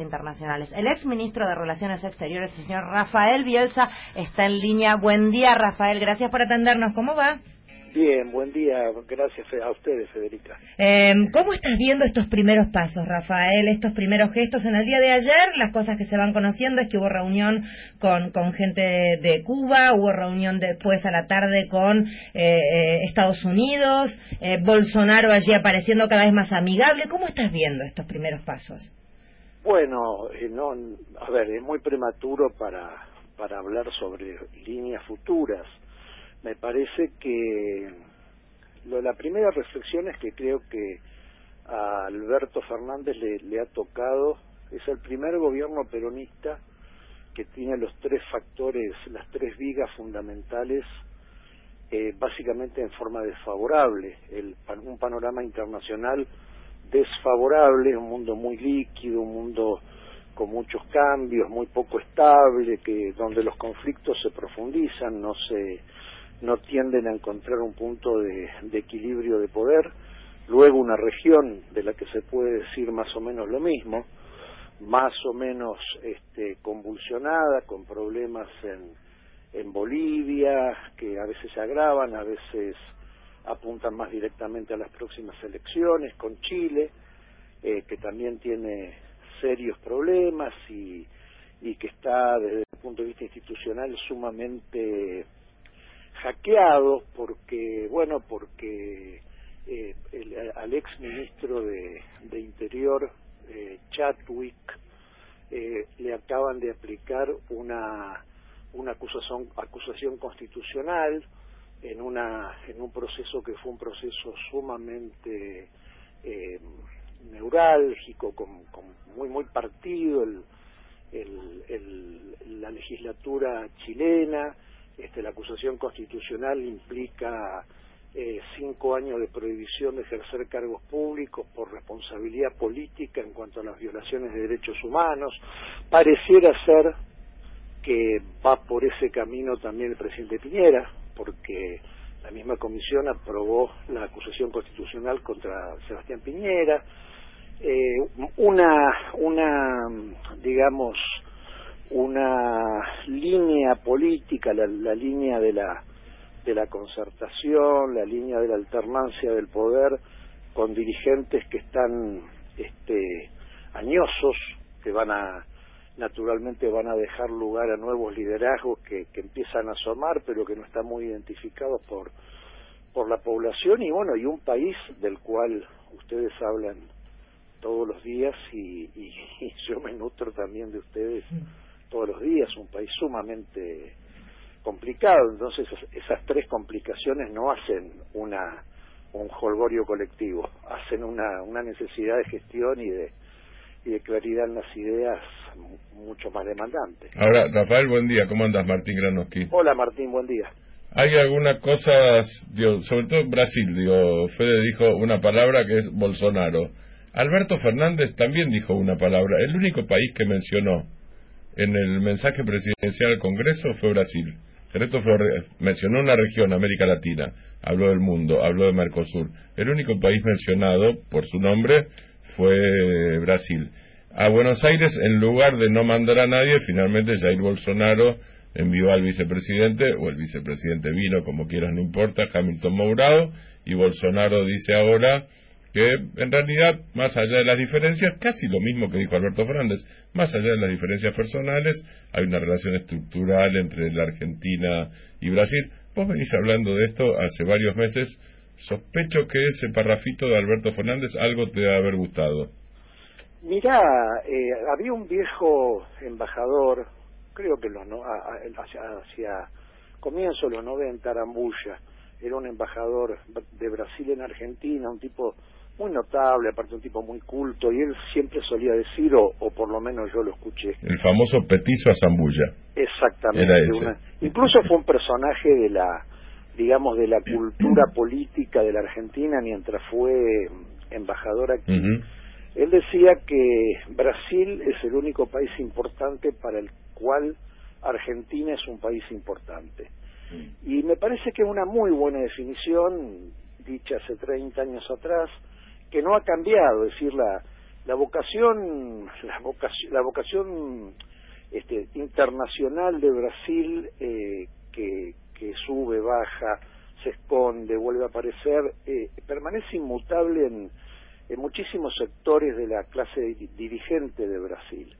internacionales. El ex ministro de Relaciones Exteriores, el señor Rafael Bielsa, está en línea. Buen día, Rafael. Gracias por atendernos. ¿Cómo va? Bien, buen día. Gracias a ustedes, Federica. Eh, ¿Cómo estás viendo estos primeros pasos, Rafael? Estos primeros gestos en el día de ayer, las cosas que se van conociendo es que hubo reunión con, con gente de, Cuba, hubo reunión después a la tarde con eh, eh, Estados Unidos, Bolsonaro allí apareciendo cada vez más amigable. ¿Cómo estás viendo estos primeros pasos? Bueno, eh, no, a ver, es muy prematuro para, para hablar sobre líneas futuras. Me parece que lo, la primera reflexión es que creo que a Alberto Fernández le, ha tocado, es el primer gobierno peronista que tiene los tres factores, las tres vigas fundamentales, eh, básicamente en forma desfavorable. El, un panorama internacional desfavorable, un mundo muy líquido, un mundo con muchos cambios, muy poco estable, que donde los conflictos se profundizan, no se no tienden a encontrar un punto de, equilibrio de poder, luego una región de la que se puede decir más o menos lo mismo, más o menos este, convulsionada, con problemas en, en Bolivia, que a veces se agravan, a veces apuntan más directamente a las próximas elecciones, con Chile, eh, que también tiene serios problemas y, y que está desde el punto de vista institucional sumamente hackeado porque, bueno, porque eh, el, al ex ministro de, de Interior, eh, Chatwick, eh, le acaban de aplicar una, una acusación, acusación constitucional en una en un proceso que fue un proceso sumamente eh, neurálgico con, con, muy muy partido el, la legislatura chilena. Este la acusación constitucional implica eh, cinco años de prohibición de ejercer cargos públicos por responsabilidad política en cuanto a las violaciones de derechos humanos. Pareciera ser que va por ese camino también el presidente Piñera porque la misma comisión aprobó la acusación constitucional contra Sebastián Piñera, eh, una, una, digamos, una línea política, la, la línea de la, de la concertación, la línea de la alternancia del poder con dirigentes que están este, añosos, que van a naturalmente van a dejar lugar a nuevos liderazgos que, que empiezan a asomar, pero que no están muy identificados por, por la población. Y bueno, y un país del cual ustedes hablan todos los días y, y, yo me nutro también de ustedes todos los días, un país sumamente complicado, entonces esas tres complicaciones no hacen una un holgorio colectivo, hacen una, una necesidad de gestión y de y de claridad en las ideas mucho más demandante. Ahora, Rafael, buen día. ¿Cómo andas, Martín Granoski? Hola, Martín, buen día. Hay algunas cosas, digo, sobre todo en Brasil, digo, Fede dijo una palabra que es Bolsonaro. Alberto Fernández también dijo una palabra. El único país que mencionó en el mensaje presidencial al Congreso fue Brasil. El resto mencionó una región, América Latina, habló del mundo, habló de Mercosur. El único país mencionado por su nombre fue Brasil a Buenos Aires, en lugar de no mandar a nadie, finalmente Jair Bolsonaro envió al vicepresidente, o el vicepresidente vino, como quieras, no importa, Hamilton Mourado, y Bolsonaro dice ahora que en realidad, más allá de las diferencias, casi lo mismo que dijo Alberto Fernández, más allá de las diferencias personales, hay una relación estructural entre la Argentina y Brasil. Vos venís hablando de esto hace varios meses, sospecho que ese parrafito de Alberto Fernández algo te debe haber gustado. Mirá, eh, había un viejo embajador, creo que los no, hacia, hacia comienzo de los 90, Arambulla, era un embajador de Brasil en Argentina, un tipo muy notable, aparte un tipo muy culto, y él siempre solía decir, o, por lo menos yo lo escuché. El famoso petizo a Zambulla. Exactamente. incluso fue un personaje de la, digamos, de la cultura política de la Argentina mientras fue embajador aquí. Él decía que Brasil es el único país importante para el cual Argentina es un país importante. Mm. Y me parece que es una muy buena definición, dicha hace 30 años atrás, que no ha cambiado, es decir, la, la vocación, la vocación, la vocación este, internacional de Brasil eh, que, que sube, baja, se esconde, vuelve a aparecer, eh, permanece inmutable en, en muchísimos sectores de la clase dirigente de Brasil.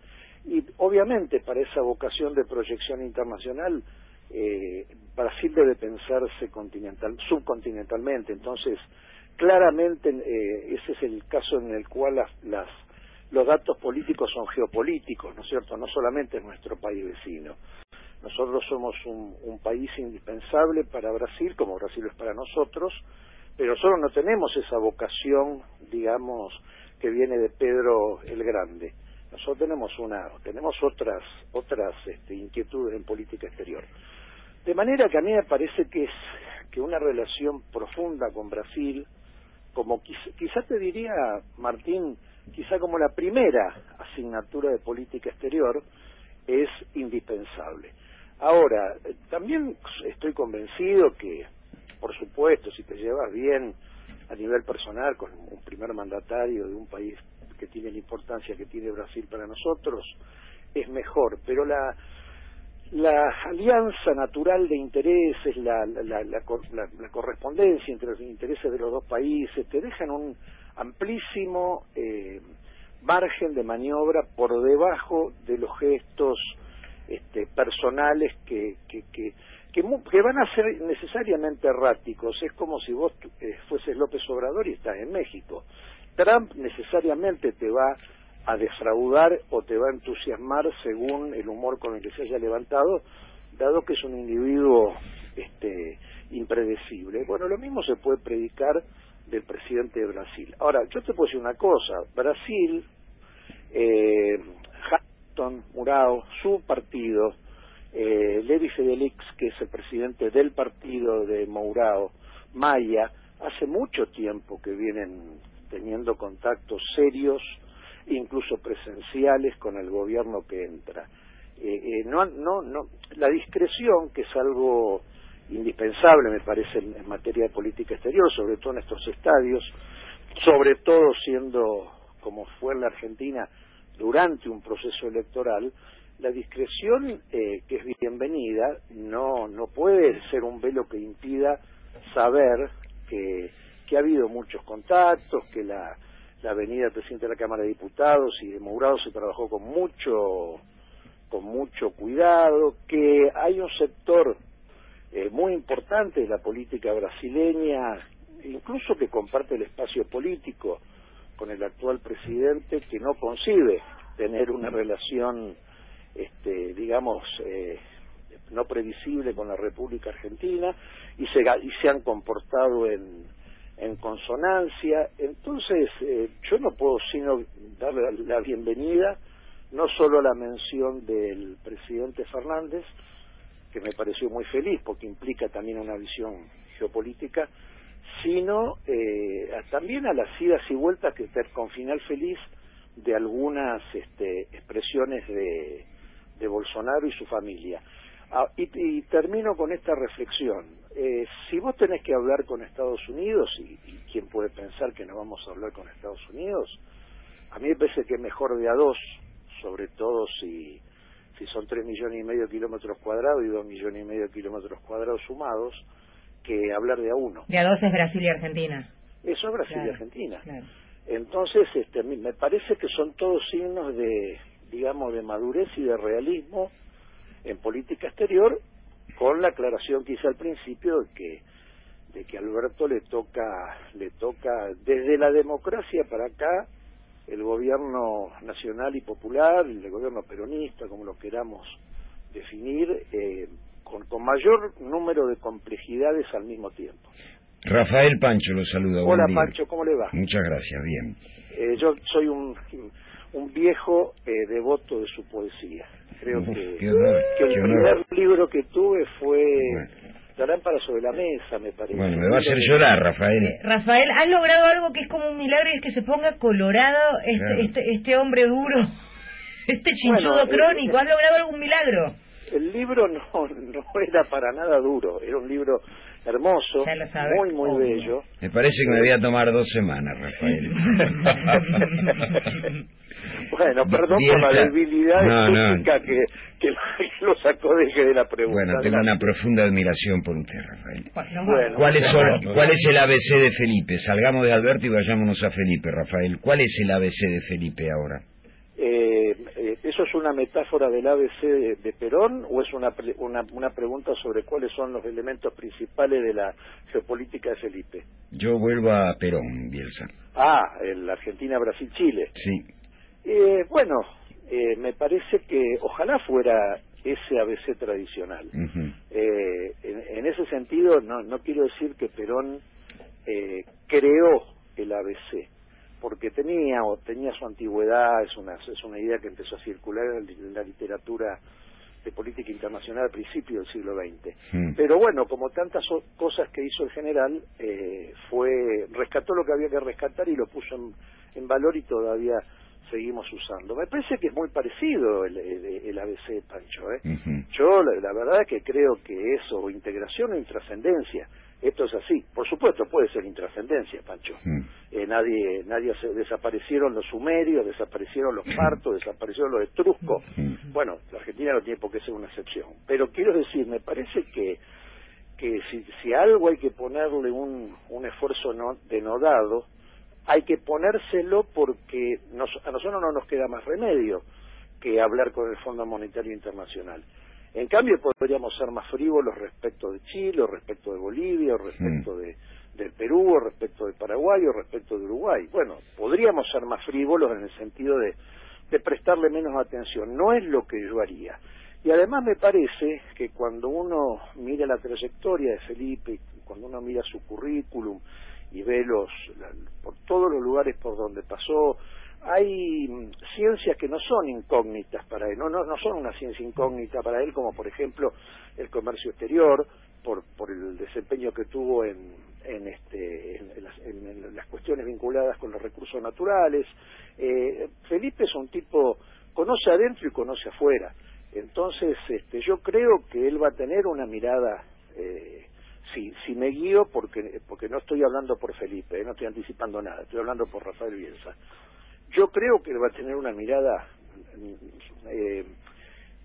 Y obviamente para esa vocación de proyección internacional, eh, Brasil debe pensarse continental, subcontinentalmente. Entonces, claramente eh, ese es el caso en el cual las, los datos políticos son geopolíticos, ¿no es cierto? No solamente nuestro país vecino. Nosotros somos un, un país indispensable para Brasil, como Brasil es para nosotros, pero nosotros no tenemos esa vocación, digamos, que viene de Pedro el Grande. Nosotros tenemos una, tenemos otras, otras este, inquietudes en política exterior. De manera que a mí me parece que es que una relación profunda con Brasil, como quizá, te diría, Martín, quizá como la primera asignatura de política exterior, es indispensable. Ahora, también estoy convencido que, por supuesto, si te llevas bien a nivel personal con un primer mandatario de un país que tiene la importancia que tiene Brasil para nosotros, es mejor. Pero la, la alianza natural de intereses, la, la, la, correspondencia entre los intereses de los dos países, te dejan un amplísimo eh, margen de maniobra por debajo de los gestos este, personales que, que, que, que, van a ser necesariamente erráticos. Es como si vos eh, fueses López Obrador y estás en México. Trump necesariamente te va a defraudar o te va a entusiasmar según el humor con el que se haya levantado, dado que es un individuo este, impredecible. Bueno, lo mismo se puede predicar del presidente de Brasil. Ahora, yo te puedo decir una cosa, Brasil, eh, Murao, su partido, eh, Levi Fedelix, que es el presidente del partido de Mourao, Maya, hace mucho tiempo que vienen teniendo contactos serios, incluso presenciales, con el gobierno que entra. Eh, eh, no, no, no, la discreción, que es algo indispensable, me parece, en, materia de política exterior, sobre todo en estos estadios, sobre todo siendo, como fue en la Argentina, durante un proceso electoral, la discreción, eh, que es bienvenida, no, no puede ser un velo que impida saber que que ha habido muchos contactos, que la, la venida del presidente de la Cámara de Diputados y de Mourado se trabajó con mucho con mucho cuidado, que hay un sector eh, muy importante de la política brasileña, incluso que comparte el espacio político con el actual presidente, que no concibe tener una relación, este, digamos, eh, no previsible con la República Argentina y se, y se han comportado en, en consonancia. Entonces, eh, yo no puedo sino darle la bienvenida, no solo a la mención del presidente Fernández, que me pareció muy feliz porque implica también una visión geopolítica, sino eh, también a las idas y vueltas que con final feliz de algunas este, expresiones de, de Bolsonaro y su familia. Ah, y, termino con esta reflexión. Eh, si vos tenés que hablar con Estados Unidos, y, quién puede pensar que no vamos a hablar con Estados Unidos, a mí me parece que es mejor de a dos, sobre todo si, si son tres millones y medio kilómetros cuadrados y dos millones y medio kilómetros cuadrados sumados, que hablar de a uno. De a dos es Brasil y Argentina. Eso es Brasil y Argentina. Entonces, este, me parece que son todos signos de, digamos, de madurez y de realismo en política exterior con la aclaración que hice al principio de que de que Alberto le toca le toca desde la democracia para acá el gobierno nacional y popular el gobierno peronista como lo queramos definir eh, con, con mayor número de complejidades al mismo tiempo Rafael Pancho lo saluda hola Pancho cómo le va muchas gracias bien eh, yo soy un un viejo eh, devoto de su poesía creo que, que el primer libro que tuve fue La lámpara sobre la mesa, me parece. Bueno, me va a hacer llorar, Rafael. Eh, Rafael, has logrado algo que es como un milagro y es que se ponga colorado este, este, este hombre duro, este chinchudo crónico. ¿Has logrado algún milagro? El libro no, no era para nada duro, era un libro hermoso, sabe, muy, muy obvio. bello. Me parece que me voy a tomar dos semanas, Rafael. Bueno, perdón por la debilidad No, que, lo sacó de, de la pregunta. Bueno, tengo una profunda admiración por usted, Rafael. Bueno, Bueno. ¿Cuáles son, Bueno. ¿Cuál es el ABC de Felipe? Salgamos de Alberto y vayámonos a Felipe, Rafael. ¿Cuál es el ABC de Felipe ahora? Eh, eh, ¿Eso es una metáfora del ABC de, de Perón o es una, pre- una, una pregunta sobre cuáles son los elementos principales de la geopolítica de Felipe? Yo vuelvo a Perón, Bielsa. Ah, el Argentina, Brasil, Chile. Sí. Eh, bueno, eh, me parece que ojalá fuera ese ABC tradicional. Eh, en, en ese sentido, no, no quiero decir que Perón eh, creó el ABC, porque tenía o tenía su antigüedad, es una, es una idea que empezó a circular en la- literatura de política internacional al principio del siglo XX. Mm. Pero bueno, como tantas cosas que hizo el general, eh, fue rescató lo que había que rescatar y lo puso en, en valor y todavía seguimos usando. Me parece que es muy parecido el, el- el ABC, Pancho. ¿eh? Yo la, la verdad que creo que eso, integración o intrascendencia, esto es así. Por supuesto puede ser intrascendencia, Pancho. Mm. Eh, nadie, nadie se, desaparecieron los sumerios, desaparecieron los partos, desaparecieron los etruscos. Mm. Bueno, la Argentina no tiene por qué ser una excepción. Pero quiero decir, me parece que que si, si algo hay que ponerle un, un esfuerzo no, denodado, hay que ponérselo porque nos- a nosotros no nos queda más remedio que hablar con el Fondo Monetario Internacional. En cambio, podríamos ser más frívolos respecto de Chile, o respecto de Bolivia, o respecto de, del Perú, o respecto de Paraguay, o respecto de Uruguay. Bueno, podríamos ser más frívolos en el sentido de, de prestarle menos atención. No es lo que yo haría. Y además me parece que cuando uno mira la trayectoria de Felipe, cuando uno mira su currículum y ve los la- por todos los lugares por donde pasó, hay mm, ciencias que no son incógnitas para él, no, no, no son una ciencia incógnita para él, como por ejemplo el comercio exterior, por, por el desempeño que tuvo en, en, este, en, las, en- las cuestiones vinculadas con los recursos naturales. Eh, Felipe es un tipo, conoce adentro y conoce afuera. Entonces, este, yo creo que él va a tener una mirada, eh, si, si me guío, porque, porque no estoy hablando por Felipe, eh, no estoy anticipando nada, estoy hablando por Rafael Bielsa. Yo creo que va a tener una mirada, eh,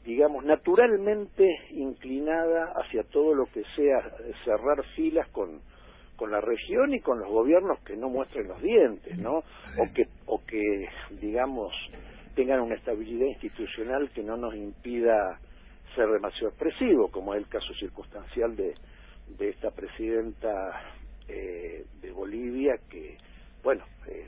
digamos, naturalmente inclinada hacia todo lo que sea cerrar filas con, con la región y con los gobiernos que no muestren los dientes, ¿no? O que, o que digamos, tengan una estabilidad institucional que no nos impida ser demasiado expresivo, como es el caso circunstancial de, de esta presidenta eh, de Bolivia que, bueno, eh,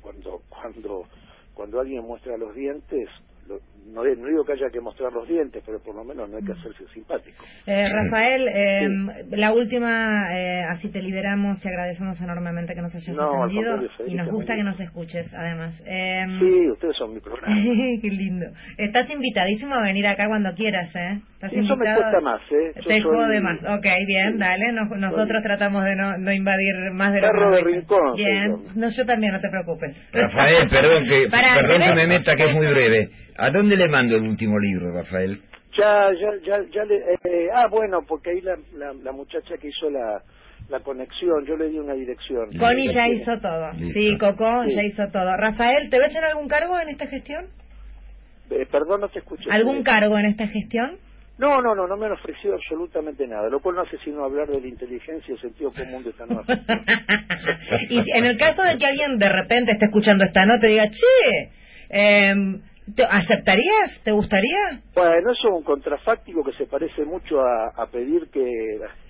cuando cuando cuando alguien muestra los dientes, lo- no, no digo que haya que mostrar los dientes, pero por lo menos no hay que hacerse simpático. Eh, Rafael, eh, la última, eh, así te liberamos, te agradecemos enormemente que nos hayas No, atendido y nos gusta me que nos escuches, además. Eh, Sí, ustedes son mi programa. Qué lindo. Estás invitadísimo a venir acá cuando quieras, ¿eh? Estás Sí, eso me invitado- cuesta más, ¿eh? Yo Te soy- jode más. Ok, bien, Sí. dale. Nos- nosotros Soy- tratamos de no, no invadir más de Perro de rincón, Bien. yo. No, yo también, no te preocupes. Rafael, perdón que, Pará, perdón que ¿tenés- me meta, que es muy breve. ¿A dónde le mando el último libro, Rafael? Ya, ya, ya, ya le, eh, ah, bueno, porque ahí la, la, la muchacha que hizo la, la conexión, yo le di una dirección. Connie ya hizo todo. Listo. Sí, Coco Sí. ya hizo todo. Rafael, ¿te ves en algún cargo en esta gestión? Eh, perdón, no te escuché. ¿Algún cargo en esta gestión? No, no, no, no me han ofrecido absolutamente nada, lo cual no hace sino hablar de la inteligencia y el sentido común de esta nueva y en el caso de que alguien de repente esté escuchando esta nota y diga, che, em, ¿te- ¿aceptarías? ¿Te gustaría? Bueno, eso es un contrafáctico que se parece mucho a, a pedir que,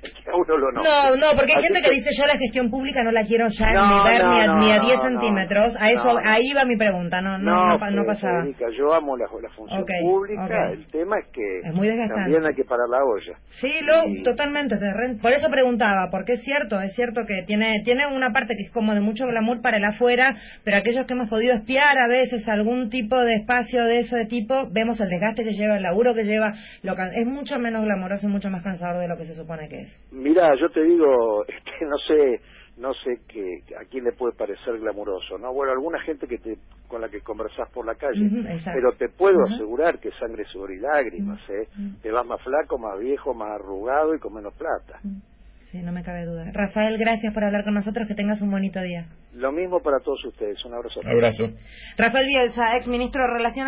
a uno lo nombre. No, no, porque hay Así gente que dice yo la gestión pública no la quiero ya No, ni ver no, ni, a, no, ni a no, 10 no. centímetros. A eso, ahí va mi pregunta, no, no, No, Fe- pasaba. Federica, yo amo la, la función pública, el tema es que Es muy también hay que parar la olla. Sí, lo, Y- totalmente. Por eso preguntaba, porque es cierto, es cierto que tiene tiene una parte que es como de mucho glamour para el afuera, pero aquellos que hemos podido espiar a veces algún tipo de espacio de ese tipo, vemos el desgaste que lleva, el laburo que lleva, lo es mucho menos glamoroso y mucho más cansador de lo que se supone que es. Mira, yo te digo, este, no sé, no sé que, a quién le puede parecer glamuroso, ¿no? Bueno, alguna gente que te, con la que conversás por la calle, pero te puedo asegurar que sangre, sudor y lágrimas, ¿eh? Te vas más flaco, más viejo, más arrugado y con menos plata. Sí, Sí, no me cabe duda. Rafael, gracias por hablar con nosotros. Que tengas un bonito día. Lo mismo para todos ustedes. Un abrazo. Abrazo. Rafael Bielsa, ex ministro de Relaciones